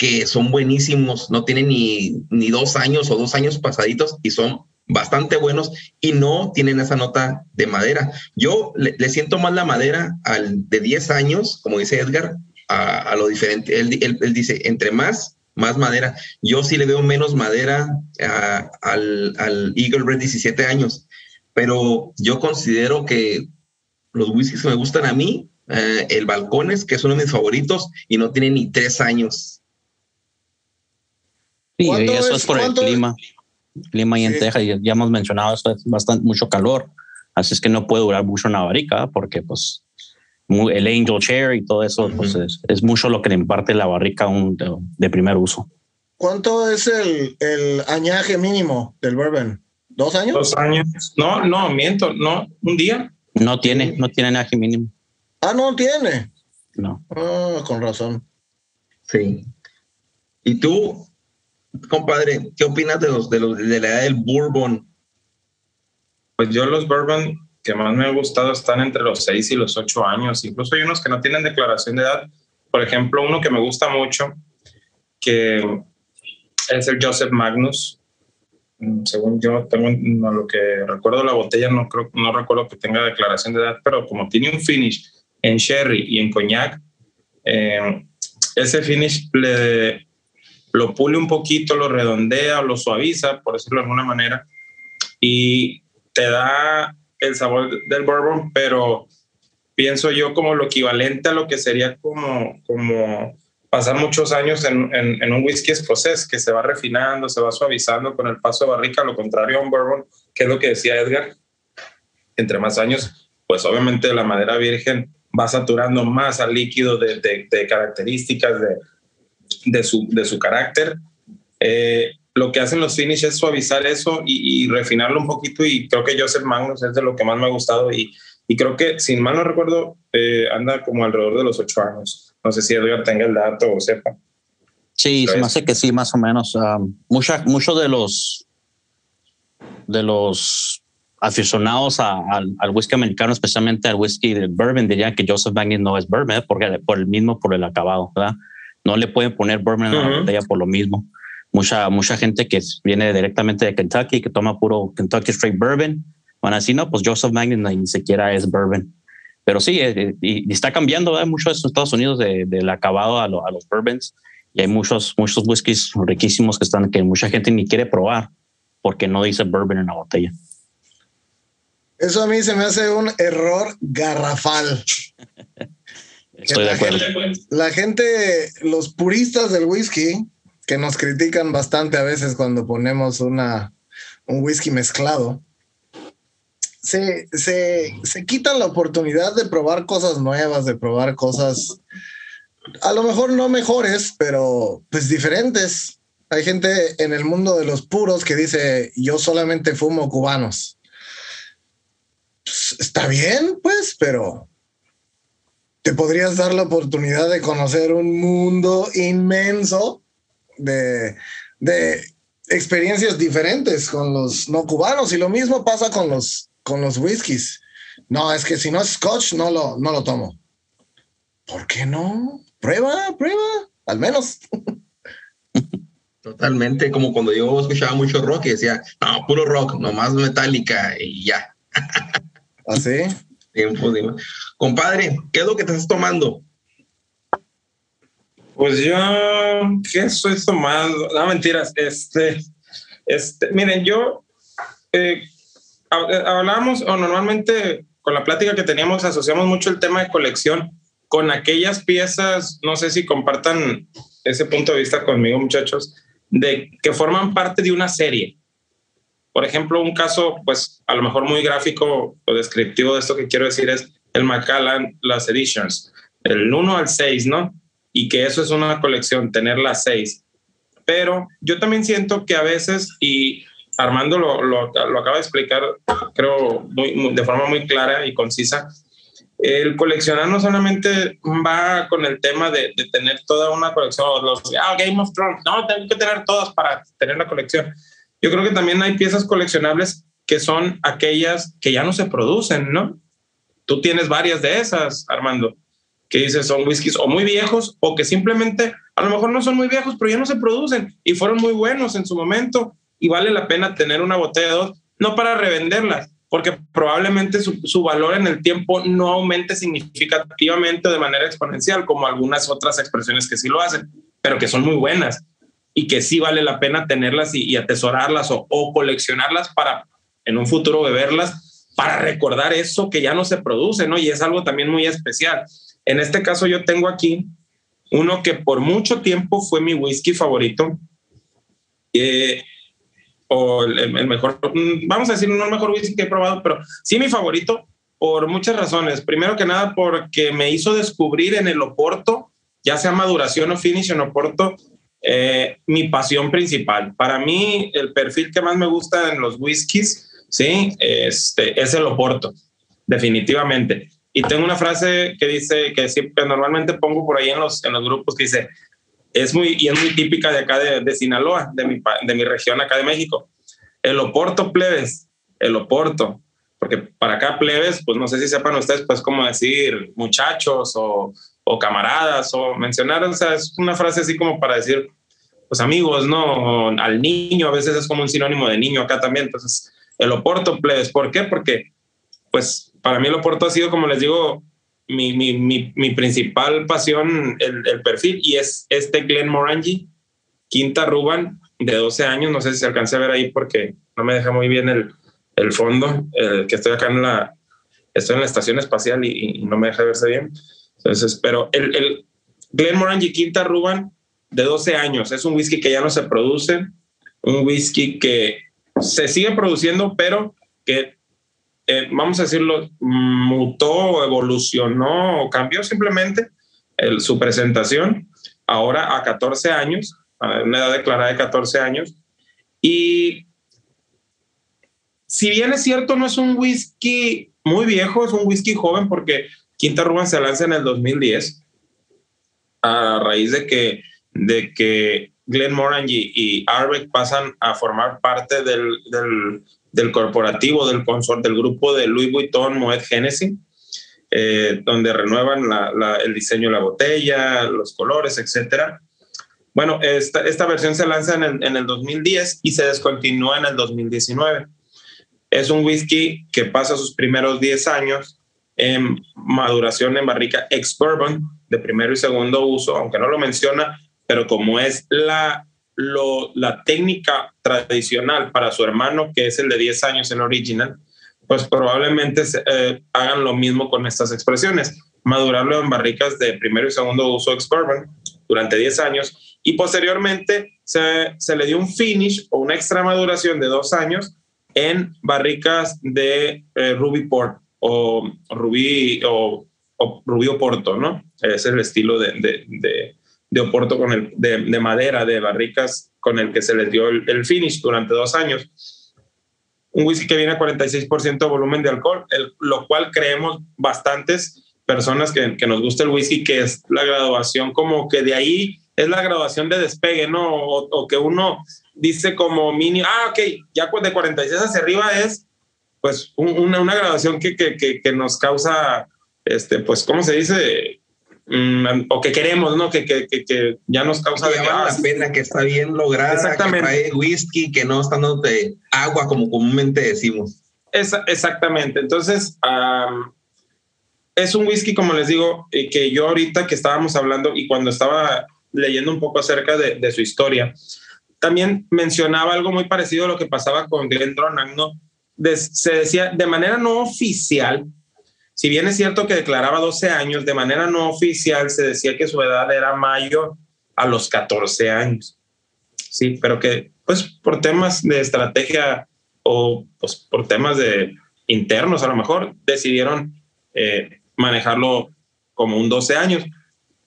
que son buenísimos, no tienen ni, ni dos años o dos años pasaditos y son bastante buenos y no tienen esa nota de madera. Yo le, siento más la madera al de 10 años, como dice Edgar, a, lo diferente. Él, él, dice, entre más más madera. Yo sí le veo menos madera al, al, Eagle Red 17 años, pero yo considero que los whiskies que me gustan a mí, eh, el Balcones, que es uno de mis favoritos, y no tiene ni tres años. Sí, y eso es, por el clima. El clima ahí en Texas, ya hemos mencionado, eso es bastante mucho calor, así es que no puede durar mucho una barrica, porque pues el angel chair y todo eso, pues es, mucho lo que le imparte la barrica un, de, primer uso. ¿Cuánto es el, el añaje mínimo del bourbon? ¿Dos años? Dos años. No, no, miento, no, un día. No tiene, no tiene añaje mínimo. Ah, no tiene. No. Ah, con razón. Sí. ¿Y tú, compadre, qué opinas de los de los de la edad del bourbon? Pues yo los bourbon que más me ha gustado están entre los 6 y los 8 años. Incluso hay unos que no tienen declaración de edad. Por ejemplo, uno que me gusta mucho, que es el Joseph Magnus. Mm, según yo, tengo lo que recuerdo la botella, no, creo, no recuerdo que tenga declaración de edad, pero como tiene un finish en sherry y en coñac, eh, ese finish le, lo pule un poquito, lo redondea, lo suaviza, por decirlo de alguna manera, y te da el sabor del bourbon, pero pienso yo como lo equivalente a lo que sería como, como pasar muchos años en, en, un whisky escocés, que se va refinando, se va suavizando con el paso de barrica, lo contrario a un bourbon, que es lo que decía Edgar, entre más años, pues obviamente la madera virgen va saturando más al líquido de, de, características de, de, su, de su carácter. Eh, lo que hacen los finish es suavizar eso y, refinarlo un poquito y creo que Joseph Magnus es de lo que más me ha gustado y, y creo que, sin mal no recuerdo, eh, anda como alrededor de los ocho años. No sé si Edgar tenga el dato o sepa. Sí, se me hace que sí, más o menos. Um, Muchos de los de los aficionados al, al, whisky americano, especialmente al whisky de bourbon, dirían que Joseph Magnus no es bourbon, ¿eh? porque por el mismo, por el acabado, ¿verdad? No le pueden poner bourbon en la botella por lo mismo mucha, mucha gente que viene directamente de Kentucky, que toma puro Kentucky Straight Bourbon, van así, no, pues Joseph Magnus ni siquiera es bourbon. Pero sí, eh, y, está cambiando ¿verdad? mucho en Estados Unidos del de, acabado a, a, los bourbons. Y hay muchos, muchos whiskies riquísimos que están que mucha gente ni quiere probar porque no dice bourbon en la botella. Eso a mí se me hace un error garrafal. *laughs* Estoy de acuerdo. la gente, los puristas del whisky, que nos critican bastante a veces cuando ponemos una, un whisky mezclado, se, se, se quitan la oportunidad de probar cosas nuevas, de probar cosas a lo mejor no mejores, pero pues diferentes. Hay gente en el mundo de los puros que dice, yo solamente fumo cubanos. Pues, está bien, pues, pero te podrías dar la oportunidad de conocer un mundo inmenso de, de experiencias diferentes con los no cubanos y lo mismo pasa con los, con los whiskies. No, es que si no es scotch, no lo, no lo tomo. ¿Por qué no? Prueba, prueba, al menos. Totalmente, como cuando yo escuchaba mucho rock y decía, no, puro rock, nomás metálica y ya. ¿Así? ¿Ah, Compadre, ¿qué es lo que estás tomando? Pues yo, ¿qué estoy tomando? No, mentiras. Este, este, miren, yo eh, eh, hablamos o normalmente con la plática que teníamos asociamos mucho el tema de colección con aquellas piezas, no sé si compartan ese punto de vista conmigo, muchachos, de que forman parte de una serie. Por ejemplo, un caso, pues a lo mejor muy gráfico o descriptivo de esto que quiero decir es el Macallan, las editions, el 1 al 6, ¿no? Y que eso es una colección, tener las 6. Pero yo también siento que a veces, y Armando lo, lo, acaba de explicar, creo, de forma muy clara y concisa, el coleccionar no solamente va con el tema de, de tener toda una colección, los, ah, Game of Thrones, no, tengo que tener todas para tener la colección. Yo creo que también hay piezas coleccionables que son aquellas que ya no se producen, ¿no? Tú tienes varias de esas, Armando, que dices son whiskies o muy viejos o que simplemente a lo mejor no son muy viejos, pero ya no se producen y fueron muy buenos en su momento y vale la pena tener una botella de dos, no para revenderlas, porque probablemente su, valor en el tiempo no aumente significativamente de manera exponencial, como algunas otras expresiones que sí lo hacen, pero que son muy buenas y que sí vale la pena tenerlas y, atesorarlas o, o, coleccionarlas para en un futuro beberlas, para recordar eso que ya no se produce, ¿no? Y es algo también muy especial. En este caso yo tengo aquí uno que por mucho tiempo fue mi whisky favorito. Eh, o el, mejor, mm, vamos a decir, no el mejor whisky que he probado, pero sí mi favorito por muchas razones. Primero que nada, porque me hizo descubrir en el Oporto, ya sea maduración o finish en Oporto, eh, mi pasión principal. Para mí, el perfil que más me gusta en los whiskies, sí, este, es el Oporto, definitivamente. Y tengo una frase que dice, que siempre normalmente pongo por ahí en los, en los grupos, que dice, es muy, y es muy típica de acá de, de Sinaloa, de mi, de mi región acá de México. El Oporto plebes, el Oporto, porque para acá plebes, pues no sé si sepan ustedes, pues como decir muchachos o, o camaradas o mencionar, o sea, es una frase así como para decir, pues amigos, ¿no? Al niño, a veces es como un sinónimo de niño acá también, entonces el Oporto plebes, ¿por qué? Porque pues para mí el Oporto ha sido, como les digo, mi, mi, mi, mi principal pasión, el, el, perfil, y es este Glen Morangi, quinta Ruban, de 12 años, no sé si se alcance a ver ahí porque no me deja muy bien el, el fondo, que estoy acá en la, estoy en la estación espacial y, no me deja verse bien. Entonces, pero el, el Glen Morangi Quinta Ruban de 12 años, es un whisky que ya no se produce, un whisky que se sigue produciendo, pero que eh, vamos a decirlo, mutó, evolucionó cambió simplemente su presentación ahora a 14 años, a una edad declarada de 14 años. Y si bien es cierto, no es un whisky muy viejo, es un whisky joven porque Quinta Ruban se lanza en el 2010 a raíz de que, de que Glenn Morangi y Arbeck pasan a formar parte del, del corporativo, del consort, del grupo de Louis Vuitton Moet Genesis, eh, donde renuevan el diseño de la botella, los colores, etc. Bueno, esta, esta versión se lanza en el, en el 2010 y se descontinúa en el 2019. Es un whisky que pasa sus primeros 10 años en maduración en barrica ex-bourbon de primero y segundo uso, aunque no lo menciona, pero como es la la técnica tradicional para su hermano, que es el de 10 años en original, pues probablemente eh, hagan lo mismo con estas expresiones. Madurarlo en barricas de primero y segundo uso ex durante 10 años y posteriormente se, le dio un finish o una extra maduración de dos años en barricas de eh, Ruby Port o Rubí o, o Rubio Porto, ¿no? Es el estilo de de Oporto con el, de, madera, de barricas, con el que se les dio el, finish durante dos años. Un whisky que viene a 46% de volumen de alcohol, lo cual creemos bastantes personas que, que, nos gusta el whisky, que es la graduación como que de ahí es la graduación de despegue, ¿no? O, que uno dice como mini, ah, ok, ya de 46 hacia arriba es pues una, una graduación que, que, que, nos causa, este, pues, ¿cómo se dice? Mm, o que queremos, ¿no? Que, que, que, ya nos causa que la ah, pena, que está bien lograda, exactamente. que trae whisky, que no está dando de agua como comúnmente decimos. exactamente. Entonces, es un whisky, como les digo, que yo ahorita que estábamos hablando y cuando estaba leyendo un poco acerca de, de su historia, también mencionaba algo muy parecido a lo que pasaba con Glenn ¿no? se decía de manera no oficial, si bien es cierto que declaraba 12 años, de manera no oficial se decía que su edad era mayor a los 14 años. Sí, pero que pues por temas de estrategia o pues, por temas de internos a lo mejor decidieron eh, manejarlo como un 12 años.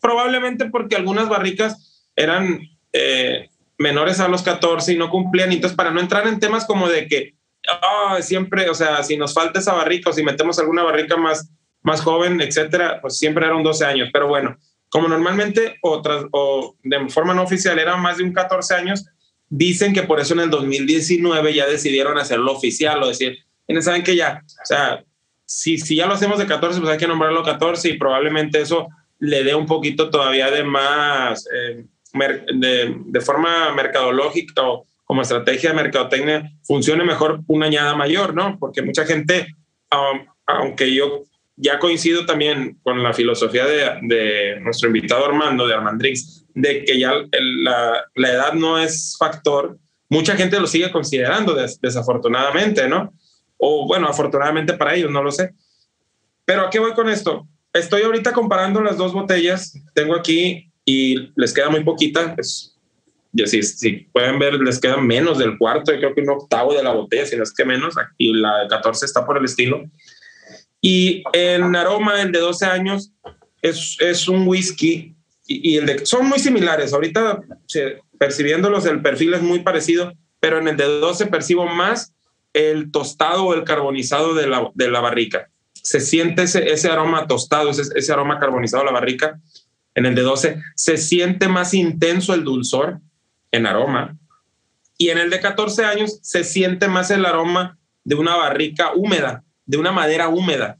Probablemente porque algunas barricas eran eh, menores a los 14 y no cumplían. Entonces, para no entrar en temas como de que oh, siempre, o sea, si nos falta esa barrica o si metemos alguna barrica más, más joven, etcétera, pues siempre era un 12 años. Pero bueno, como normalmente o, o de forma no oficial era más de un 14 años, dicen que por eso en el 2019 ya decidieron hacerlo oficial o decir, saben que ya, o sea, si, si ya lo hacemos de 14, pues hay que nombrarlo 14 y probablemente eso le dé un poquito todavía de más, eh, de, de, forma mercadológica o como estrategia de mercadotecnia funcione mejor una añada mayor, ¿no? Porque mucha gente, aunque yo ya coincido también con la filosofía de, nuestro invitado Armando, de Armandrix, de que ya la, la, edad no es factor, mucha gente lo sigue considerando desafortunadamente, ¿no? O bueno, afortunadamente para ellos, no lo sé. Pero ¿a qué voy con esto? Estoy ahorita comparando las dos botellas, tengo aquí y les queda muy poquita, es si, si pueden ver, les queda menos del cuarto, yo creo que un octavo de la botella, si no es que menos, y la de 14 está por el estilo. Y en aroma, el de 12 años, es, es un whisky, y, el de, son muy similares. Ahorita, percibiéndolos, el perfil es muy parecido, pero en el de 12 percibo más el tostado o el carbonizado de la, de la barrica. Se siente ese, ese aroma tostado, ese, ese aroma carbonizado de la barrica. En el de 12 se siente más intenso el dulzor, en aroma. Y en el de 14 años se siente más el aroma de una barrica húmeda, de una madera húmeda.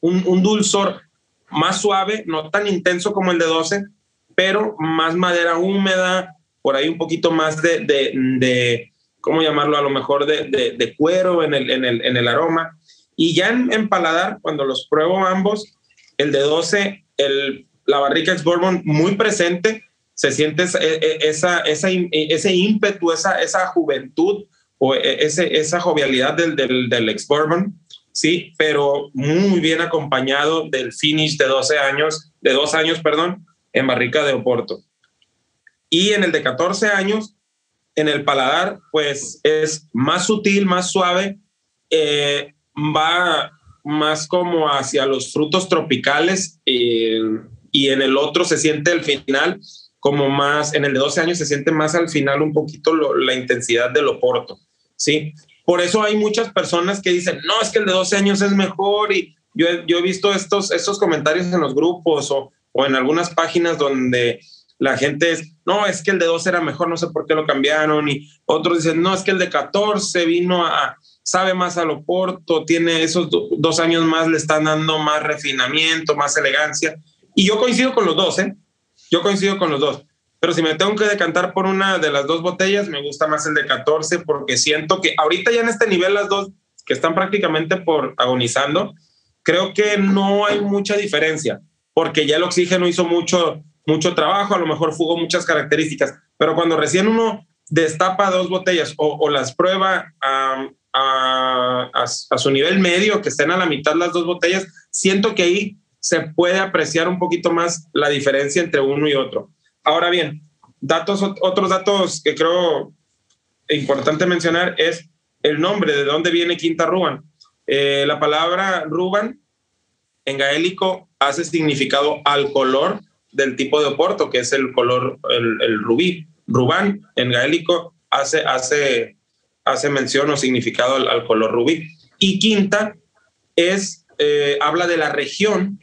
Un, dulzor más suave, no tan intenso como el de 12, pero más madera húmeda, por ahí un poquito más de, de, ¿cómo llamarlo? A lo mejor de, cuero en el, en, el, en el, aroma. Y ya en, paladar, cuando los pruebo ambos, el de 12, el, la barrica ex bourbon muy presente, se siente esa, e, e, esa, ese ímpetu, esa, esa juventud o e, ese, esa jovialidad del, del, del ex bourbon, sí, pero muy bien acompañado del finish de 12 años, de dos años, perdón, en barrica de Oporto. Y en el de 14 años, en el paladar, pues es más sutil, más suave, eh, va más como hacia los frutos tropicales eh, y en el otro se siente el final como más, en el de 12 años se siente más al final un poquito la intensidad del Oporto, ¿sí? Por eso hay muchas personas que dicen, no, es que el de 12 años es mejor y yo he, yo he visto estos, estos comentarios en los grupos o, o en algunas páginas donde la gente es, no, es que el de 12 era mejor, no sé por qué lo cambiaron, y otros dicen, no, es que el de 14 vino a, sabe más al Oporto, tiene esos dos años más, le están dando más refinamiento, más elegancia. Y yo coincido con los dos, ¿eh? Yo coincido con los dos. Pero si me tengo que decantar por una de las dos botellas, me gusta más el de 14 porque siento que ahorita ya en este nivel las dos que están prácticamente por agonizando, creo que no hay mucha diferencia porque ya el oxígeno hizo mucho, mucho trabajo, a lo mejor fugó muchas características, pero cuando recién uno destapa dos botellas o, las prueba a, a, a, su nivel medio, que estén a la mitad las dos botellas, siento que ahí se puede apreciar un poquito más la diferencia entre uno y otro. Ahora bien, datos, otros datos que creo importante mencionar es el nombre, de dónde viene Quinta Ruban. Eh, la palabra Ruban en gaélico hace significado al color del tipo de oporto, que es el color, el, rubí. Rubán en gaélico hace, hace, hace mención o significado al, color rubí. Y quinta es, eh, habla de la región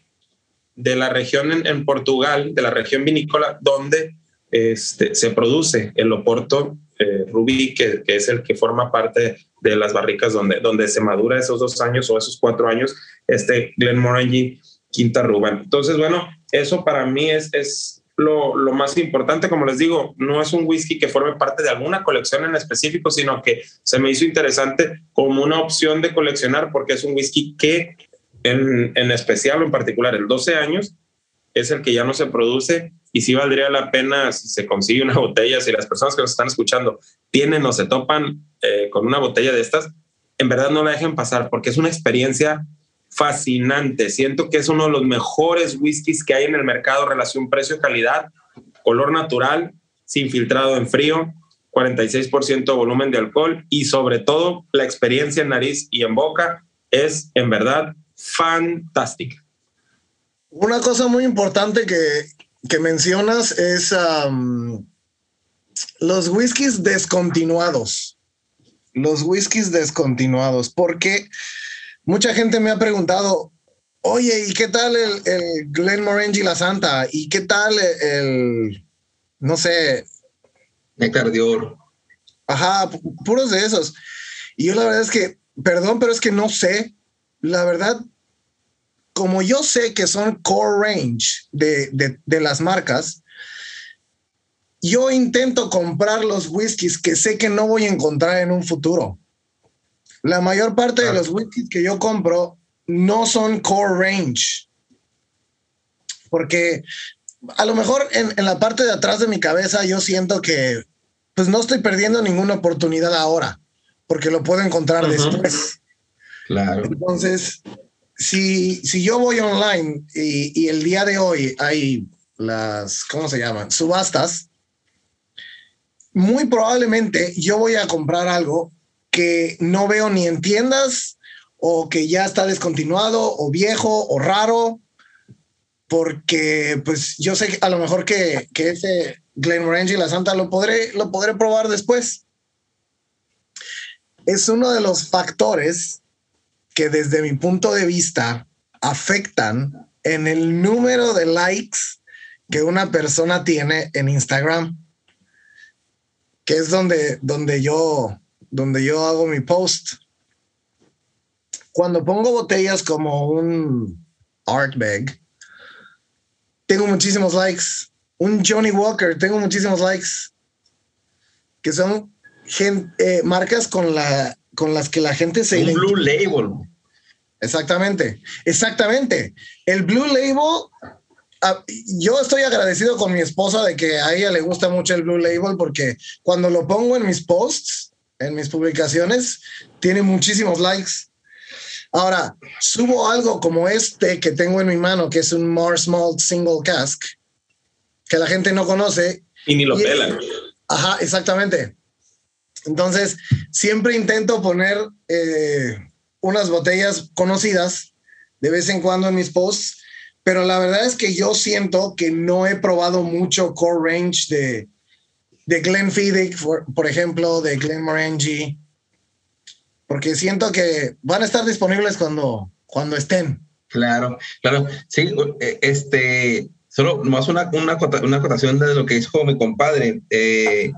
de la región en, Portugal, de la región vinícola, donde este, se produce el Oporto eh, Rubí, que, es el que forma parte de las barricas donde, donde se madura esos dos años o esos cuatro años, este Glenmorangie Quinta Rubén. Entonces, bueno, eso para mí es, es lo, lo, más importante. Como les digo, no es un whisky que forme parte de alguna colección en específico, sino que se me hizo interesante como una opción de coleccionar porque es un whisky que en, en especial o en particular el 12 años es el que ya no se produce y sí valdría la pena si se consigue una *laughs* botella, si las personas que nos están escuchando tienen o se topan eh, con una botella de estas, en verdad no la dejen pasar porque es una experiencia fascinante. Siento que es uno de los mejores whiskies que hay en el mercado, relación precio-calidad, color natural, sin filtrado en frío, 46% volumen de alcohol y sobre todo la experiencia en nariz y en boca es en verdad fantástica. Una cosa muy importante que, que mencionas es los whiskies descontinuados. Los whiskies descontinuados, porque mucha gente me ha preguntado, oye, ¿y qué tal el, el Glenmorangie La Santa? ¿Y qué tal el, no sé? Néctar de oro. Ajá, puros de esos. Y yo la verdad es que, perdón, pero es que no sé. La verdad, como yo sé que son core range de, de, las marcas, yo intento comprar los whiskies que sé que no voy a encontrar en un futuro. La mayor parte de los whiskies que yo compro no son core range. Porque a lo mejor en, en, la parte de atrás de mi cabeza yo siento que pues no estoy perdiendo ninguna oportunidad ahora, porque lo puedo encontrar después. Claro. Entonces, si, si yo voy online y, y, el día de hoy hay las, ¿cómo se llaman? Subastas, muy probablemente yo voy a comprar algo que no veo ni en tiendas o que ya está descontinuado o viejo o raro, porque pues yo sé a lo mejor que, que ese Glenmorangie La Santa lo podré, lo podré probar después. Es uno de los factores que desde mi punto de vista afectan en el número de likes que una persona tiene en Instagram, que es donde, donde, yo, donde yo hago mi post. Cuando pongo botellas como un art bag, tengo muchísimos likes. Un Johnny Walker, tengo muchísimos likes. Que son eh, marcas con la con las que la gente se... Un Blue Label. Exactamente, exactamente. El Blue Label, ah, yo estoy agradecido con mi esposa de que a ella le gusta mucho el Blue Label porque cuando lo pongo en mis posts, en mis publicaciones, tiene muchísimos likes. Ahora, subo algo como este que tengo en mi mano, que es un Mars Malt Single Cask, que la gente no conoce. Y ni lo pelan. Ajá, exactamente. Entonces, siempre intento poner eh, unas botellas conocidas de vez en cuando en mis posts, pero la verdad es que yo siento que no he probado mucho core range de, de Glenfiddich, por, por ejemplo, de Glenmorangie, porque siento que van a estar disponibles cuando, cuando estén. Claro, claro. Sí, eh, este, solo más una, una, una acotación de lo que dijo mi compadre. Eh,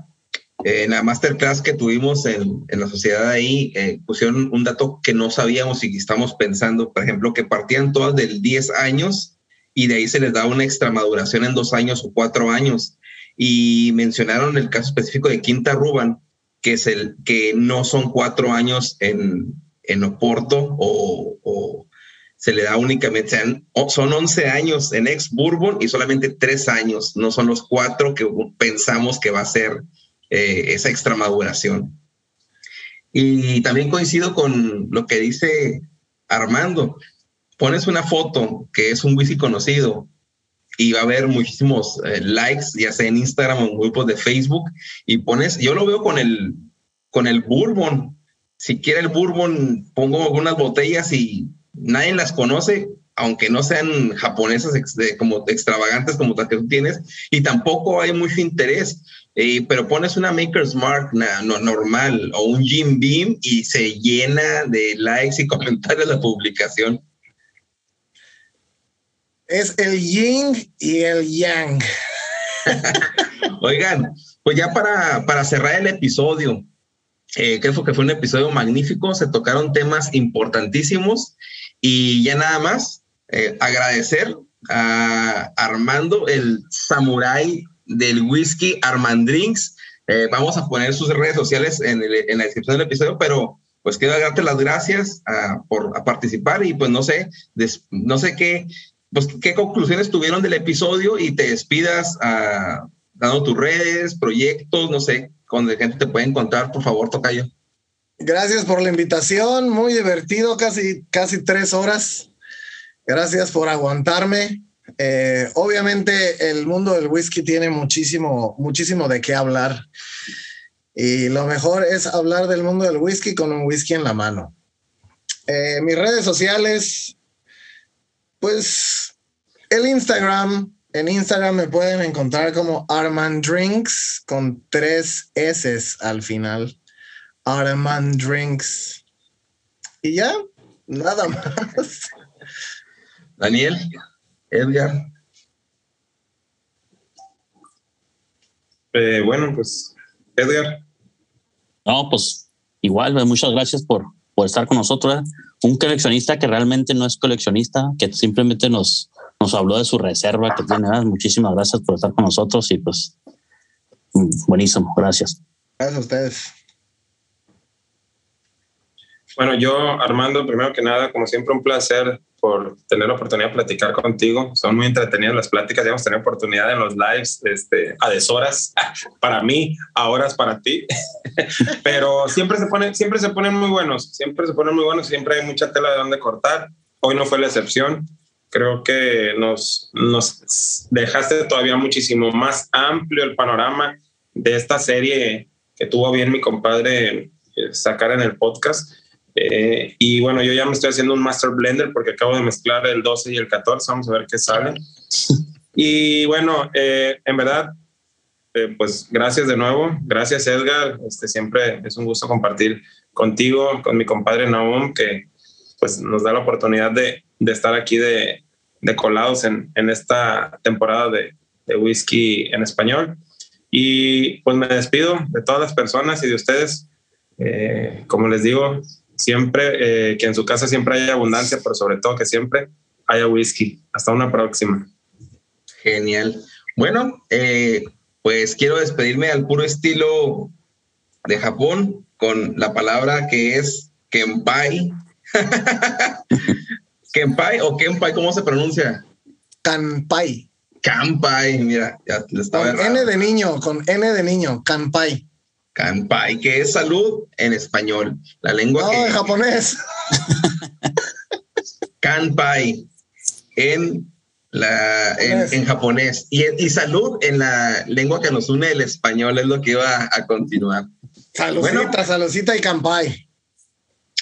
en la masterclass que tuvimos en, en la sociedad ahí, eh, pusieron un dato que no sabíamos y que estamos pensando, por ejemplo, que partían todas del 10 años y de ahí se les da una extra maduración en dos años o cuatro años. Y mencionaron el caso específico de Quinta Ruban, que es el que no son cuatro años en, en Oporto o, o se le da únicamente, son 11 años en ex Bourbon y solamente tres años, no son los cuatro que pensamos que va a ser eh, esa extra maduración. Y también coincido con lo que dice Armando. Pones una foto que es un whisky conocido y va a haber muchísimos eh, likes, ya sea en Instagram o en grupos de Facebook, y pones, yo lo veo con el, con el bourbon. Si quiere el bourbon, pongo algunas botellas y nadie las conoce, aunque no sean japonesas como extravagantes como las que tú tienes, y tampoco hay mucho interés. Eh, pero pones una Maker's Mark no, normal o un Jim Beam y se llena de likes y *laughs* comentarios la publicación. Es el yin y el yang. *laughs* Oigan, pues ya para, para cerrar el episodio, eh, creo que fue un episodio magnífico, se tocaron temas importantísimos y ya nada más, eh, agradecer a Armando, el samurái del whisky Armandrinks. Eh, vamos a poner sus redes sociales en, la descripción del episodio, pero pues quiero darte las gracias uh, por participar y pues no sé, no sé qué, pues qué conclusiones tuvieron del episodio y te despidas uh, dando tus redes, proyectos, no sé, donde gente te puede encontrar, por favor, Tocayo. Gracias por la invitación, muy divertido, casi, casi tres horas. Gracias por aguantarme. Eh, obviamente el mundo del whisky tiene muchísimo, muchísimo de qué hablar. Y lo mejor es hablar del mundo del whisky con un whisky en la mano. Eh, mis redes sociales, pues el Instagram. En Instagram me pueden encontrar como Armand Drinks con tres S al final. Armand Drinks. Y ya, nada *laughs* más. Daniel, Edgar. Eh, bueno, pues, Edgar. No, pues igual, muchas gracias por, por estar con nosotros. ¿eh? Un coleccionista que realmente no es coleccionista, que simplemente nos, nos habló de su reserva que tiene. Muchísimas gracias por estar con nosotros y pues mm, buenísimo, gracias. Gracias a ustedes. Bueno, yo, Armando, primero que nada, como siempre, un placer por tener la oportunidad de platicar contigo. Son muy entretenidas las pláticas. Ya hemos tenido oportunidad en los lives este, a deshoras *laughs* para mí, a horas para ti. *laughs* Pero siempre se, ponen, siempre se ponen muy buenos, siempre se ponen muy buenos, siempre hay mucha tela de donde cortar. Hoy no fue la excepción. Creo que nos, nos dejaste todavía muchísimo más amplio el panorama de esta serie que tuvo bien mi compadre eh, sacar en el podcast eh, y bueno, yo ya me estoy haciendo un Master Blender porque acabo de mezclar el 12 y el 14. Vamos a ver qué sale. *laughs* Y bueno, eh, en verdad, eh, pues gracias de nuevo. Gracias, Edgar. Este, siempre es un gusto compartir contigo, con mi compadre Naum, que pues nos da la oportunidad de, de estar aquí de, de colados en, en, esta temporada de, de whisky en español. Y pues me despido de todas las personas y de ustedes. como les digo, siempre, eh, que en su casa siempre haya abundancia, pero sobre todo que siempre haya whisky. Hasta una próxima. Genial. Bueno, eh, pues quiero despedirme al puro estilo de Japón con la palabra que es Kenpai. *laughs* Kenpai o Kenpai, ¿cómo se pronuncia? Kanpai. Kanpai, mira, ya estaba. Con N de niño, con N de niño, Kanpai. Kanpai, que es salud en español. La lengua no, que... en japonés. *laughs* Kanpai en, la, en, en japonés. Y, y, salud en la lengua que nos une, el español, es lo que iba a continuar. Saludcita, bueno, saludcita y Kanpai.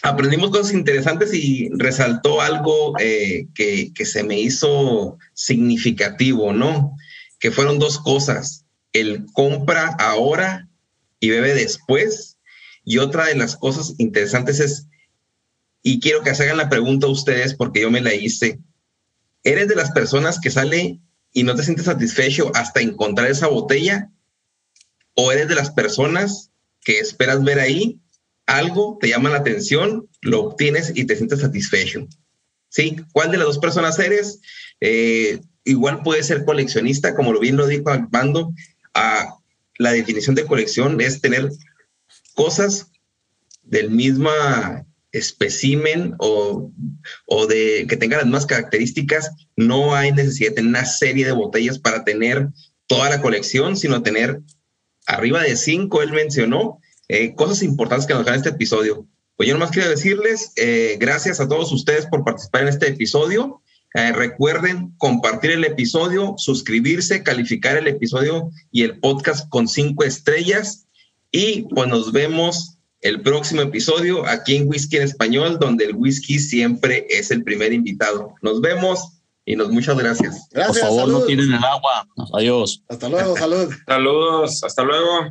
Aprendimos cosas interesantes y resaltó algo eh, que, que se me hizo significativo, ¿no? Que fueron dos cosas. El compra ahora y bebe después. Y otra de las cosas interesantes es, y quiero que hagan la pregunta a ustedes porque yo me la hice, ¿eres de las personas que sale y no te sientes satisfecho hasta encontrar esa botella? ¿O eres de las personas que esperas ver ahí algo, te llama la atención, lo obtienes y te sientes satisfecho? ¿Sí? ¿Cuál de las dos personas eres? Eh, igual puede ser coleccionista, como lo bien lo dijo Armando, a la definición de colección es tener cosas del mismo especimen o, o, de que tengan las mismas características. No hay necesidad de tener una serie de botellas para tener toda la colección, sino tener arriba de cinco, él mencionó, eh, cosas importantes que nos dan este episodio. Pues yo nomás quiero decirles eh, gracias a todos ustedes por participar en este episodio. Eh, recuerden compartir el episodio, suscribirse, calificar el episodio y el podcast con cinco estrellas. Y pues nos vemos el próximo episodio aquí en Whisky en Español, donde el whisky siempre es el primer invitado. Nos vemos y nos muchas gracias. Gracias. Por favor, salud. no tiren el agua. Adiós. Hasta luego, salud. Saludos, hasta luego.